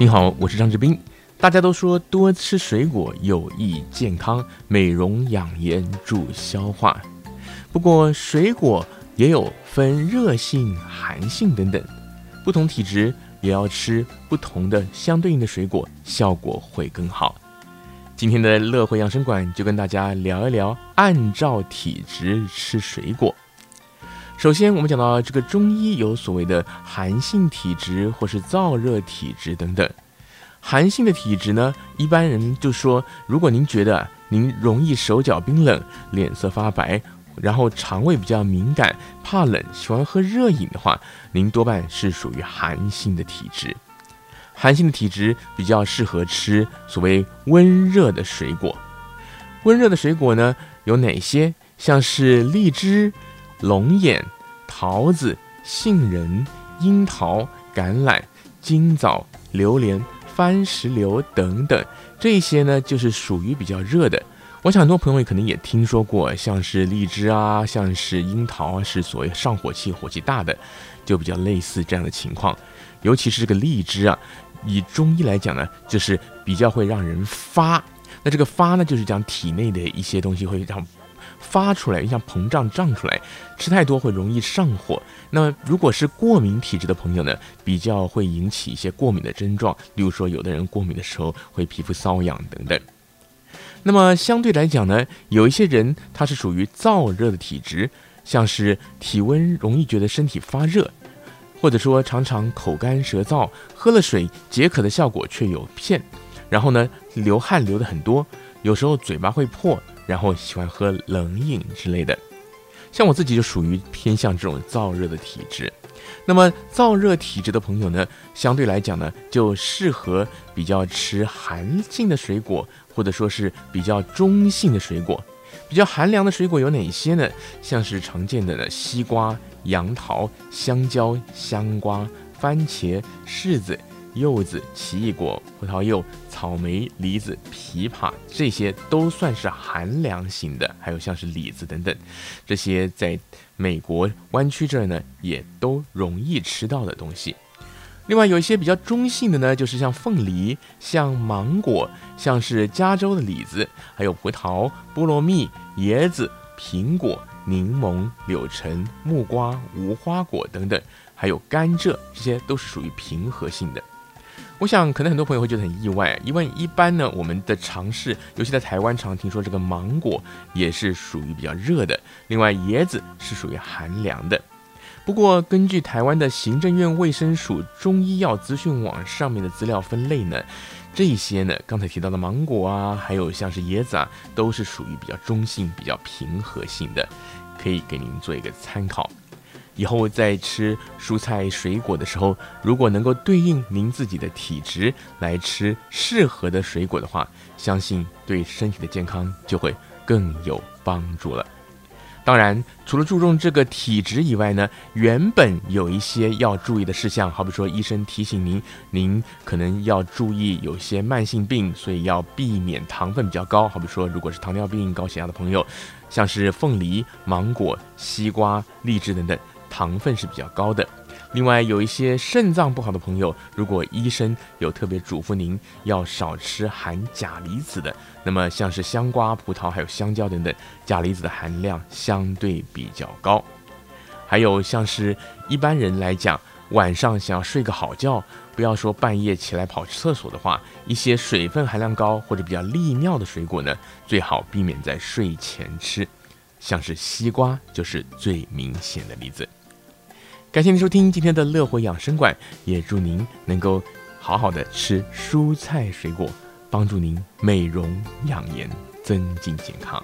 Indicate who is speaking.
Speaker 1: 你好，我是张志斌。大家都说多吃水果有益健康、美容养颜、助消化。不过水果也有分热性、寒性等等，不同体质也要吃不同的相对应的水果，效果会更好。今天的乐活养生馆就跟大家聊一聊，按照体质吃水果。首先，我们讲到这个中医有所谓的寒性体质或是燥热体质等等。寒性的体质呢，一般人就说，如果您觉得您容易手脚冰冷、脸色发白，然后肠胃比较敏感、怕冷、喜欢喝热饮的话，您多半是属于寒性的体质。寒性的体质比较适合吃所谓温热的水果。温热的水果呢，有哪些？像是荔枝。龙眼、桃子、杏仁、樱桃、橄榄、金枣、榴莲、番石榴等等，这些呢就是属于比较热的。我想很多朋友可能也听说过，像是荔枝啊，像是樱桃啊，是所谓上火气、火气大的，就比较类似这样的情况。尤其是这个荔枝啊，以中医来讲呢，就是比较会让人发。那这个发呢，就是讲体内的一些东西会让。发出来，像膨胀胀出来，吃太多会容易上火。那如果是过敏体质的朋友呢，比较会引起一些过敏的症状，例如说有的人过敏的时候会皮肤瘙痒等等。那么相对来讲呢，有一些人他是属于燥热的体质，像是体温容易觉得身体发热，或者说常常口干舌燥，喝了水解渴的效果却有限，然后呢流汗流的很多，有时候嘴巴会破。然后喜欢喝冷饮之类的，像我自己就属于偏向这种燥热的体质。那么燥热体质的朋友呢，相对来讲呢，就适合比较吃寒性的水果，或者说是比较中性的水果。比较寒凉的水果有哪些呢？像是常见的西瓜、杨桃、香蕉、香瓜、番茄、柿子。柚子、奇异果、葡萄柚、草莓、梨子、枇杷，这些都算是寒凉型的。还有像是李子等等，这些在美国湾区这儿呢，也都容易吃到的东西。另外有一些比较中性的呢，就是像凤梨、像芒果、像是加州的李子，还有葡萄、菠萝蜜、椰子、苹果、柠檬、柳橙、木瓜、无花果等等，还有甘蔗，这些都是属于平和性的。我想，可能很多朋友会觉得很意外，因为一般呢，我们的尝试，尤其在台湾，常听说这个芒果也是属于比较热的，另外椰子是属于寒凉的。不过，根据台湾的行政院卫生署中医药资讯网上面的资料分类呢，这些呢，刚才提到的芒果啊，还有像是椰子啊，都是属于比较中性、比较平和性的，可以给您做一个参考。以后在吃蔬菜水果的时候，如果能够对应您自己的体质来吃适合的水果的话，相信对身体的健康就会更有帮助了。当然，除了注重这个体质以外呢，原本有一些要注意的事项，好比说医生提醒您，您可能要注意有些慢性病，所以要避免糖分比较高。好比说，如果是糖尿病、高血压的朋友，像是凤梨、芒果、西瓜、荔枝等等。糖分是比较高的，另外有一些肾脏不好的朋友，如果医生有特别嘱咐您要少吃含钾离子的，那么像是香瓜、葡萄还有香蕉等等，钾离子的含量相对比较高。还有像是一般人来讲，晚上想要睡个好觉，不要说半夜起来跑厕所的话，一些水分含量高或者比较利尿的水果呢，最好避免在睡前吃，像是西瓜就是最明显的例子。感谢您收听今天的乐活养生馆，也祝您能够好好的吃蔬菜水果，帮助您美容养颜，增进健康。